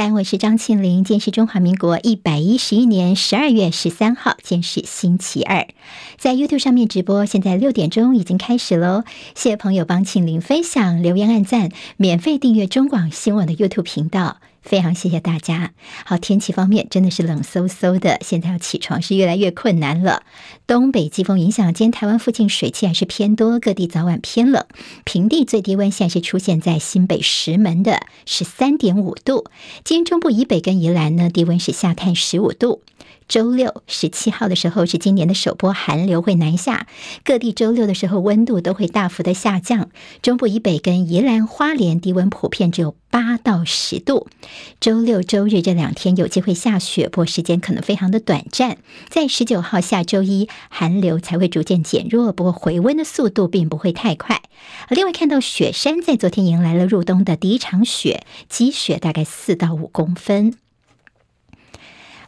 三，我是张庆玲。今天是中华民国一百一十一年十二月十三号，今天是星期二，在 YouTube 上面直播，现在六点钟已经开始喽。谢谢朋友帮庆玲分享、留言、按赞，免费订阅中广新闻的 YouTube 频道。非常谢谢大家。好，天气方面真的是冷飕飕的，现在要起床是越来越困难了。东北季风影响，今天台湾附近水汽还是偏多，各地早晚偏冷。平地最低温现在是出现在新北石门的十三点五度。今天中部以北跟宜兰呢，低温是下探十五度。周六十七号的时候是今年的首波寒流会南下，各地周六的时候温度都会大幅的下降。中部以北跟宜兰花莲低温普遍只有八到十度。周六周日这两天有机会下雪，不过时间可能非常的短暂。在十九号下周一寒流才会逐渐减弱，不过回温的速度并不会太快。另外看到雪山在昨天迎来了入冬的第一场雪，积雪大概四到五公分。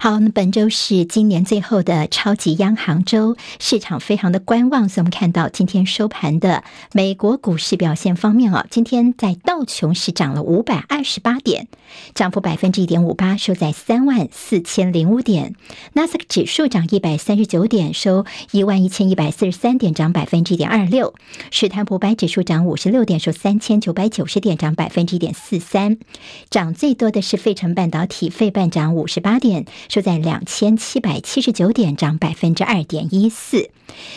好，那本周是今年最后的超级央行周，市场非常的观望，所以我们看到今天收盘的美国股市表现方面啊，今天在道琼是涨了五百二十八点，涨幅百分之一点五八，收在三万四千零五点；纳斯克指数涨一百三十九点，收一万一千一百四十三点，涨百分之一点二六；史坦普百指数涨五十六点，收三千九百九十点，涨百分之一点四三；涨最多的是费城半导体，费半涨五十八点。收在两千七百七十九点，涨百分之二点一四。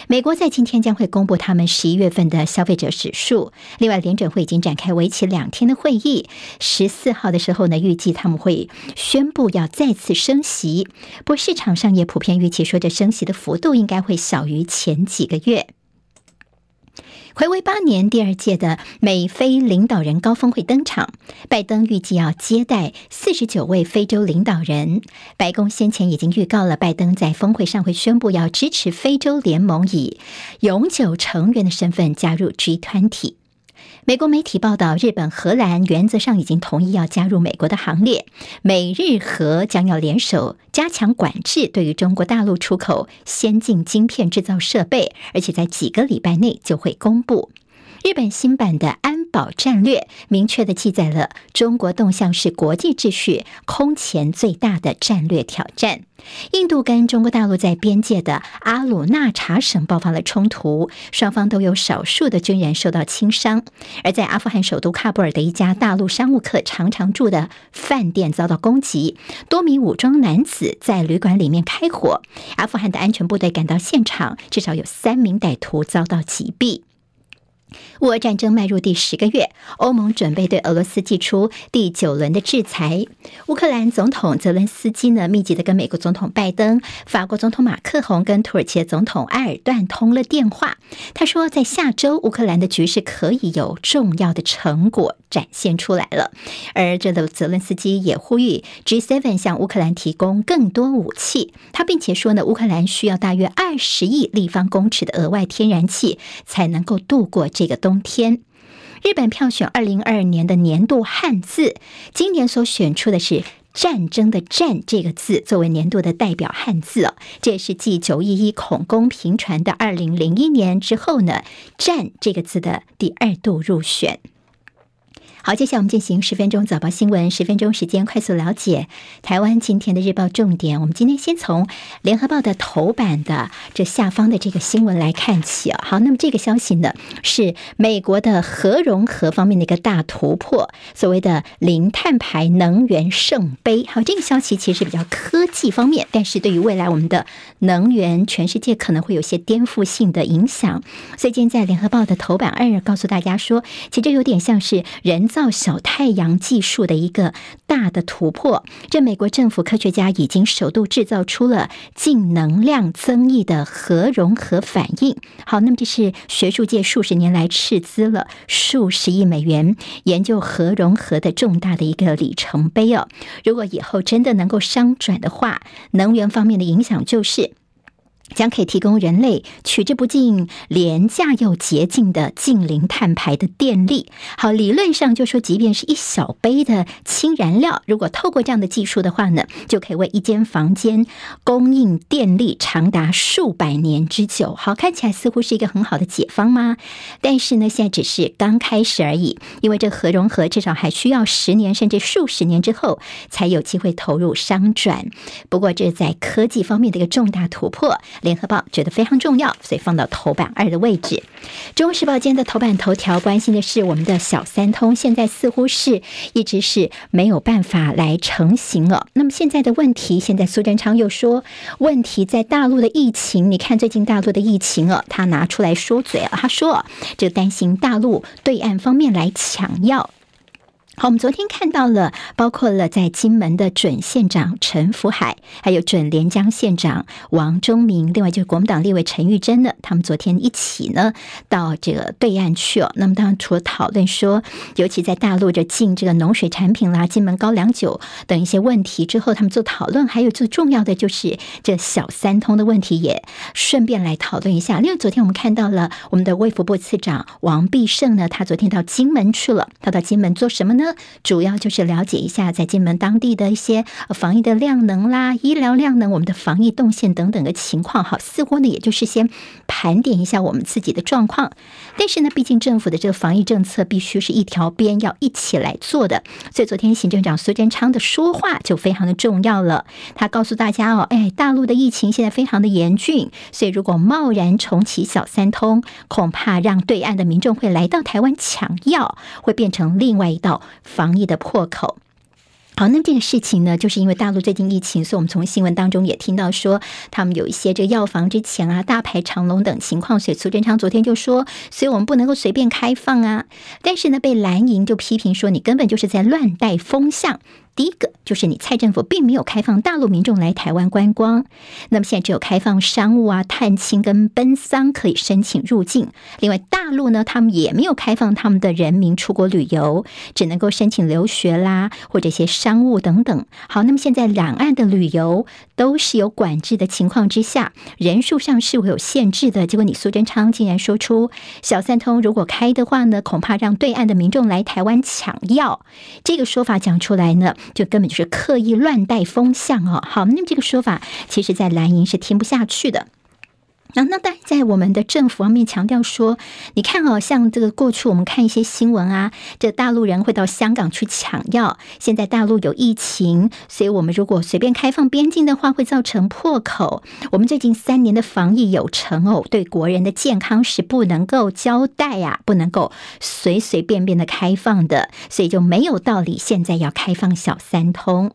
美国在今天将会公布他们十一月份的消费者指数。另外，联准会已经展开为期两天的会议，十四号的时候呢，预计他们会宣布要再次升息。不过，市场上也普遍预期说，这升息的幅度应该会小于前几个月。回违八年，第二届的美非领导人高峰会登场，拜登预计要接待四十九位非洲领导人。白宫先前已经预告了，拜登在峰会上会宣布要支持非洲联盟以永久成员的身份加入 G 团体。美国媒体报道，日本、荷兰原则上已经同意要加入美国的行列。美日荷将要联手加强管制，对于中国大陆出口先进晶片制造设备，而且在几个礼拜内就会公布。日本新版的安保战略明确地记载了中国动向是国际秩序空前最大的战略挑战。印度跟中国大陆在边界的阿鲁纳查省爆发了冲突，双方都有少数的军人受到轻伤。而在阿富汗首都喀布尔的一家大陆商务客常常住的饭店遭到攻击，多名武装男子在旅馆里面开火，阿富汗的安全部队赶到现场，至少有三名歹徒遭到击毙。乌俄战争迈入第十个月，欧盟准备对俄罗斯祭出第九轮的制裁。乌克兰总统泽伦斯基呢，密集的跟美国总统拜登、法国总统马克宏跟土耳其总统埃尔段通了电话。他说，在下周乌克兰的局势可以有重要的成果展现出来了。而这个泽伦斯基也呼吁 G7 向乌克兰提供更多武器。他并且说呢，乌克兰需要大约二十亿立方公尺的额外天然气，才能够度过这一个冬天，日本票选二零二二年的年度汉字，今年所选出的是“战争”的“战”这个字作为年度的代表汉字哦。这也是继九一一恐攻平传的二零零一年之后呢，“战”这个字的第二度入选。好，接下来我们进行十分钟早报新闻，十分钟时间快速了解台湾今天的日报重点。我们今天先从联合报的头版的这下方的这个新闻来看起啊。好，那么这个消息呢是美国的核融合方面的一个大突破，所谓的零碳排能源圣杯。好，这个消息其实比较科技方面，但是对于未来我们的能源，全世界可能会有些颠覆性的影响。所以今天在联合报的头版二告诉大家说，其实有点像是人。造小太阳技术的一个大的突破，这美国政府科学家已经首度制造出了净能量增益的核融合反应。好，那么这是学术界数十年来斥资了数十亿美元研究核融合的重大的一个里程碑哦。如果以后真的能够商转的话，能源方面的影响就是。将可以提供人类取之不尽、廉价又洁净的近零碳排的电力。好，理论上就说，即便是一小杯的氢燃料，如果透过这样的技术的话呢，就可以为一间房间供应电力长达数百年之久。好，看起来似乎是一个很好的解方吗？但是呢，现在只是刚开始而已，因为这核融合至少还需要十年甚至数十年之后才有机会投入商转。不过，这在科技方面的一个重大突破。联合报觉得非常重要，所以放到头版二的位置。中时报今天的头版头条关心的是我们的小三通，现在似乎是一直是没有办法来成型了。那么现在的问题，现在苏贞昌又说问题在大陆的疫情。你看最近大陆的疫情啊，他拿出来说嘴了，他说这担心大陆对岸方面来抢药。好，我们昨天看到了，包括了在金门的准县长陈福海，还有准连江县长王忠明，另外就是国民党立委陈玉珍呢，他们昨天一起呢到这个对岸去哦。那么当然除了讨论说，尤其在大陆这进这个农水产品啦、金门高粱酒等一些问题之后，他们做讨论，还有最重要的就是这小三通的问题，也顺便来讨论一下。另外昨天我们看到了我们的卫福部次长王必胜呢，他昨天到金门去了，他到金门做什么呢？主要就是了解一下在金门当地的一些防疫的量能啦、医疗量能、我们的防疫动线等等的情况。好，似乎呢，也就是先盘点一下我们自己的状况。但是呢，毕竟政府的这个防疫政策必须是一条边要一起来做的，所以昨天行政长苏贞昌的说话就非常的重要了。他告诉大家哦，哎，大陆的疫情现在非常的严峻，所以如果贸然重启小三通，恐怕让对岸的民众会来到台湾抢药，会变成另外一道防疫的破口。好，那这个事情呢，就是因为大陆最近疫情，所以我们从新闻当中也听到说，他们有一些这个药房之前啊大排长龙等情况，所以苏贞昌昨天就说，所以我们不能够随便开放啊。但是呢，被蓝营就批评说，你根本就是在乱带风向。第一个就是你蔡政府并没有开放大陆民众来台湾观光，那么现在只有开放商务啊、探亲跟奔丧可以申请入境。另外，大陆呢，他们也没有开放他们的人民出国旅游，只能够申请留学啦，或者一些商务等等。好，那么现在两岸的旅游都是有管制的情况之下，人数上是会有限制的。结果你苏贞昌竟然说出小三通如果开的话呢，恐怕让对岸的民众来台湾抢药，这个说法讲出来呢。就根本就是刻意乱带风向哦。好，那么这个说法，其实在蓝营是听不下去的。那那当然，在我们的政府方面强调说，你看哦，像这个过去我们看一些新闻啊，这大陆人会到香港去抢药。现在大陆有疫情，所以我们如果随便开放边境的话，会造成破口。我们最近三年的防疫有成哦，对国人的健康是不能够交代呀，不能够随随便便的开放的，所以就没有道理现在要开放小三通。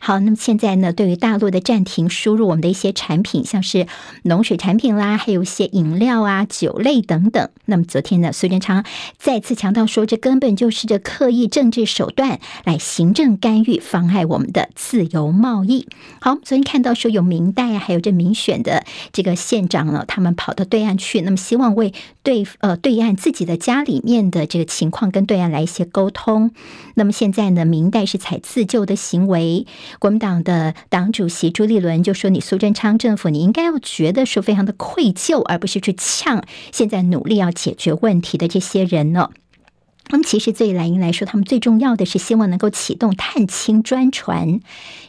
好，那么现在呢，对于大陆的暂停输入我们的一些产品，像是农水产品啦。啊，还有一些饮料啊、酒类等等。那么昨天呢，苏贞昌再次强调说，这根本就是这刻意政治手段来行政干预、妨碍我们的自由贸易。好，昨天看到说有民代啊，还有这民选的这个县长呢，他们跑到对岸去，那么希望为对呃对岸自己的家里面的这个情况跟对岸来一些沟通。那么现在呢，民代是采自救的行为，国民党的党主席朱立伦就说：“你苏贞昌政府，你应该要觉得说非常的。”愧疚，而不是去呛现在努力要解决问题的这些人呢？那么，其实对蓝营来说，他们最重要的是希望能够启动探亲专船。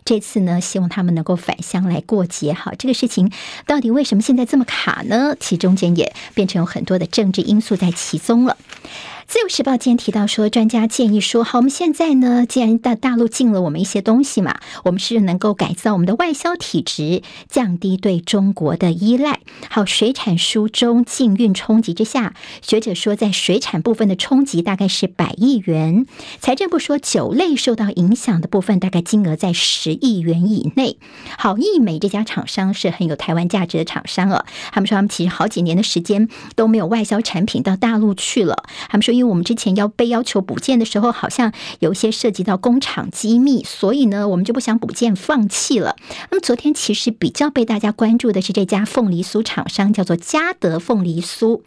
这次呢，希望他们能够返乡来过节。好，这个事情到底为什么现在这么卡呢？其中间也变成有很多的政治因素在其中了。自由时报今天提到说，专家建议说，好，我们现在呢，既然大大陆进了我们一些东西嘛，我们是能够改造我们的外销体质，降低对中国的依赖。好，水产输中禁运冲击之下，学者说，在水产部分的冲击大概是百亿元。财政部说，酒类受到影响的部分大概金额在十亿元以内。好，义美这家厂商是很有台湾价值的厂商哦，他们说他们其实好几年的时间都没有外销产品到大陆去了，他们说。因为我们之前要被要求补件的时候，好像有一些涉及到工厂机密，所以呢，我们就不想补件，放弃了。那么昨天其实比较被大家关注的是这家凤梨酥厂商，叫做嘉德凤梨酥。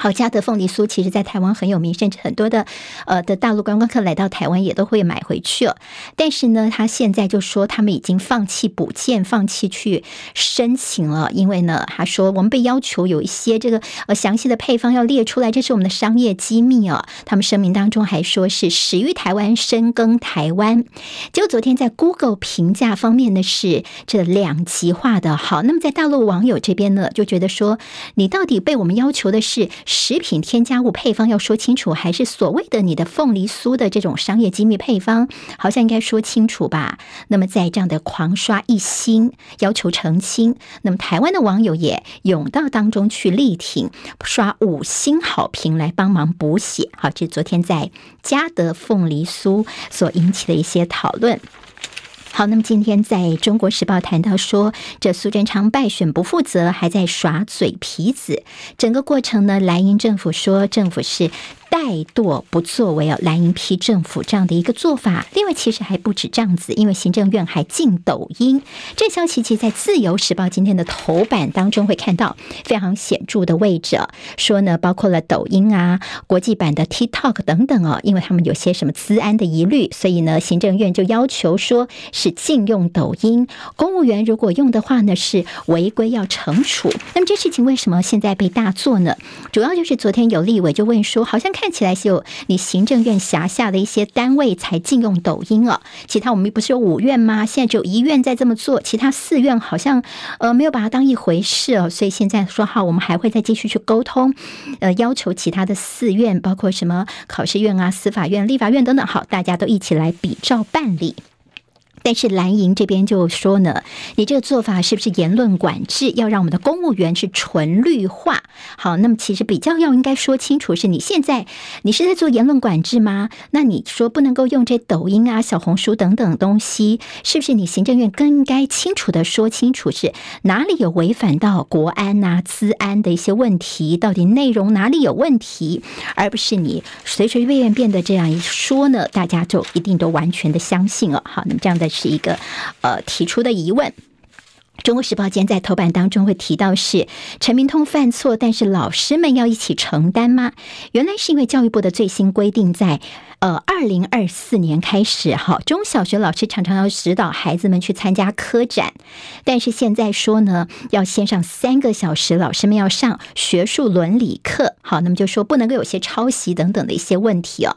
好，嘉德凤梨酥其实在台湾很有名，甚至很多的呃的大陆观光客来到台湾也都会买回去了。但是呢，他现在就说他们已经放弃补件，放弃去申请了，因为呢，他说我们被要求有一些这个呃详细的配方要列出来，这是我们的商业机密哦。他们声明当中还说是始于台湾，深耕台湾。结果昨天在 Google 评价方面呢是这两极化的。好，那么在大陆网友这边呢就觉得说，你到底被我们要求的是？食品添加物配方要说清楚，还是所谓的你的凤梨酥的这种商业机密配方，好像应该说清楚吧？那么在这样的狂刷一星，要求澄清，那么台湾的网友也涌到当中去力挺，刷五星好评来帮忙补血。好，这是昨天在嘉德凤梨酥所引起的一些讨论。好，那么今天在中国时报谈到说，这苏贞昌败选不负责，还在耍嘴皮子。整个过程呢，蓝营政府说，政府是。怠惰不作为哦，蓝营批政府这样的一个做法。另外，其实还不止这样子，因为行政院还禁抖音。这消息其实，在自由时报今天的头版当中会看到非常显著的位置，说呢，包括了抖音啊、国际版的 TikTok 等等哦，因为他们有些什么资安的疑虑，所以呢，行政院就要求说是禁用抖音。公务员如果用的话呢，是违规要惩处。那么这事情为什么现在被大做呢？主要就是昨天有立委就问说，好像。看起来是有你行政院辖下的一些单位才禁用抖音啊，其他我们不是有五院吗？现在只有一院在这么做，其他四院好像呃没有把它当一回事哦，所以现在说好，我们还会再继续去沟通，呃，要求其他的四院，包括什么考试院啊、司法院、立法院等等，好，大家都一起来比照办理。但是蓝营这边就说呢，你这个做法是不是言论管制？要让我们的公务员是纯绿化？好，那么其实比较要应该说清楚，是你现在你是在做言论管制吗？那你说不能够用这抖音啊、小红书等等东西，是不是你行政院更应该清楚的说清楚，是哪里有违反到国安啊、资安的一些问题？到底内容哪里有问题？而不是你随随便便的这样一说呢，大家就一定都完全的相信了。好，那么这样的。是一个呃提出的疑问。中国时报今天在头版当中会提到是陈明通犯错，但是老师们要一起承担吗？原来是因为教育部的最新规定在。呃，二零二四年开始，哈，中小学老师常常要指导孩子们去参加科展，但是现在说呢，要先上三个小时，老师们要上学术伦理课，好，那么就说不能够有些抄袭等等的一些问题哦。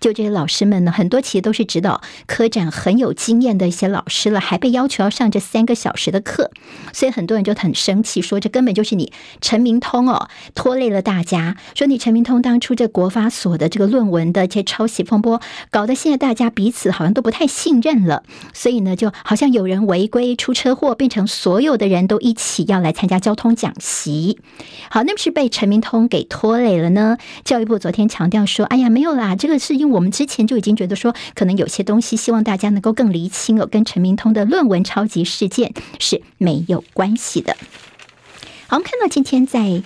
就这些老师们呢，很多其实都是指导科展很有经验的一些老师了，还被要求要上这三个小时的课，所以很多人就很生气，说这根本就是你陈明通哦，拖累了大家，说你陈明通当初这国发所的这个论文的这抄袭。风波搞得现在大家彼此好像都不太信任了，所以呢，就好像有人违规出车祸，变成所有的人都一起要来参加交通讲习。好，那不是被陈明通给拖累了呢？教育部昨天强调说：“哎呀，没有啦，这个是因为我们之前就已经觉得说，可能有些东西希望大家能够更厘清哦，跟陈明通的论文抄袭事件是没有关系的。”好，看到今天在。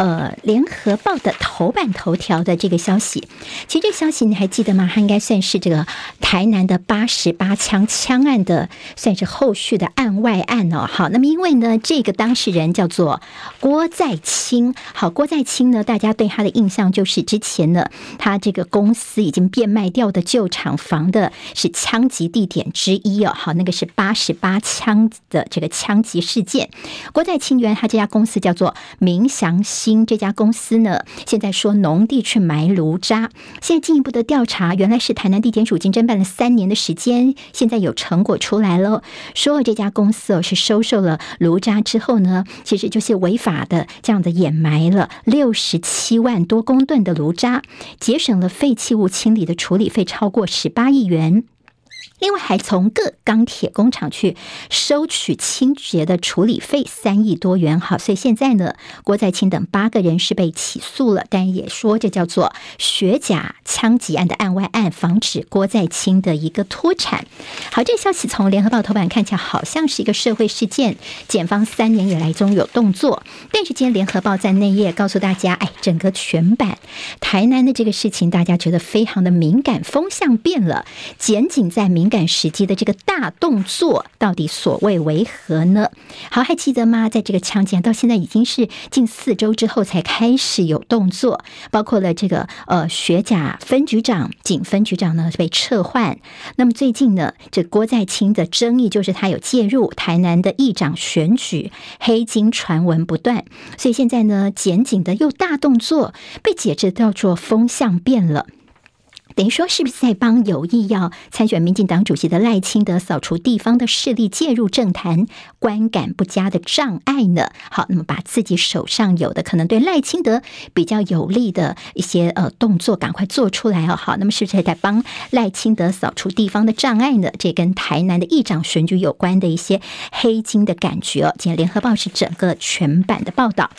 呃，联合报的头版头条的这个消息，其实这个消息你还记得吗？它应该算是这个台南的八十八枪枪案的，算是后续的案外案哦。好，那么因为呢，这个当事人叫做郭在清。好，郭在清呢，大家对他的印象就是之前呢，他这个公司已经变卖掉的旧厂房的是枪击地点之一哦。好，那个是八十八枪的这个枪击事件。郭在清原来他这家公司叫做明祥因。这家公司呢，现在说农地去埋炉渣，现在进一步的调查，原来是台南地检署经侦办了三年的时间，现在有成果出来了，说这家公司哦是收受了炉渣之后呢，其实就是违法的这样的掩埋了六十七万多公吨的炉渣，节省了废弃物清理的处理费超过十八亿元。另外，还从各钢铁工厂去收取清洁的处理费三亿多元。好，所以现在呢，郭在清等八个人是被起诉了，但也说这叫做学甲枪击案的案外案，防止郭在清的一个脱产。好，这消息从联合报头版看起来好像是一个社会事件，检方三年以来终有动作。但是今天联合报在内页告诉大家，哎，整个全版台南的这个事情，大家觉得非常的敏感，风向变了，检警在民。赶时机的这个大动作，到底所谓为何呢？好，还记得吗？在这个枪击案到现在已经是近四周之后才开始有动作，包括了这个呃学甲分局长、警分局长呢被撤换。那么最近呢，这郭在清的争议就是他有介入台南的议长选举，黑金传闻不断，所以现在呢，检警的又大动作被解释叫做风向变了。等于说，是不是在帮有意要参选民进党主席的赖清德扫除地方的势力介入政坛观感不佳的障碍呢？好，那么把自己手上有的可能对赖清德比较有利的一些呃动作赶快做出来哦。好，那么是不是在帮赖清德扫除地方的障碍呢？这跟台南的议长选举有关的一些黑金的感觉哦。今天联合报是整个全版的报道。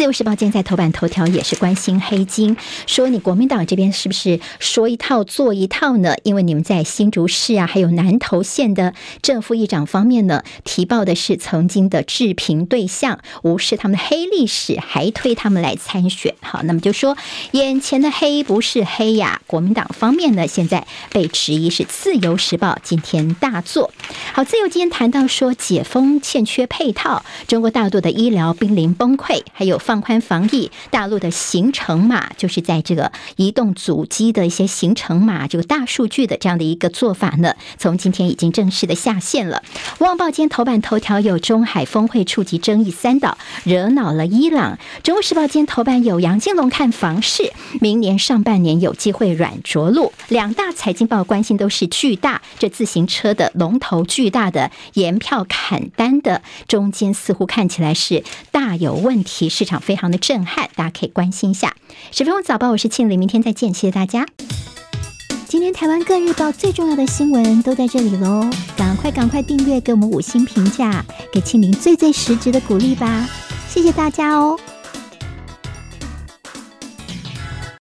自由时报今天在头版头条也是关心黑金，说你国民党这边是不是说一套做一套呢？因为你们在新竹市啊，还有南投县的正副议长方面呢，提报的是曾经的治平对象，无视他们的黑历史，还推他们来参选。好，那么就说眼前的黑不是黑呀。国民党方面呢，现在被质疑是自由时报今天大作。好，自由今天谈到说解封欠缺配套，中国大陆的医疗濒临崩溃，还有。放宽防疫，大陆的行程码就是在这个移动足迹的一些行程码，这个大数据的这样的一个做法呢，从今天已经正式的下线了。《旺报》今天头版头条有中海峰会触及争议三岛，惹恼了伊朗。《中国时报》今天头版有杨金龙看房市，明年上半年有机会软着陆。两大财经报关心都是巨大，这自行车的龙头巨大的延票砍单的中间似乎看起来是大有问题，市场非常的震撼，大家可以关心一下。十分钟早报，我是庆玲，明天再见，谢谢大家。今天台湾各日报最重要的新闻都在这里喽，赶快赶快订阅，给我们五星评价，给庆玲最最实质的鼓励吧，谢谢大家哦。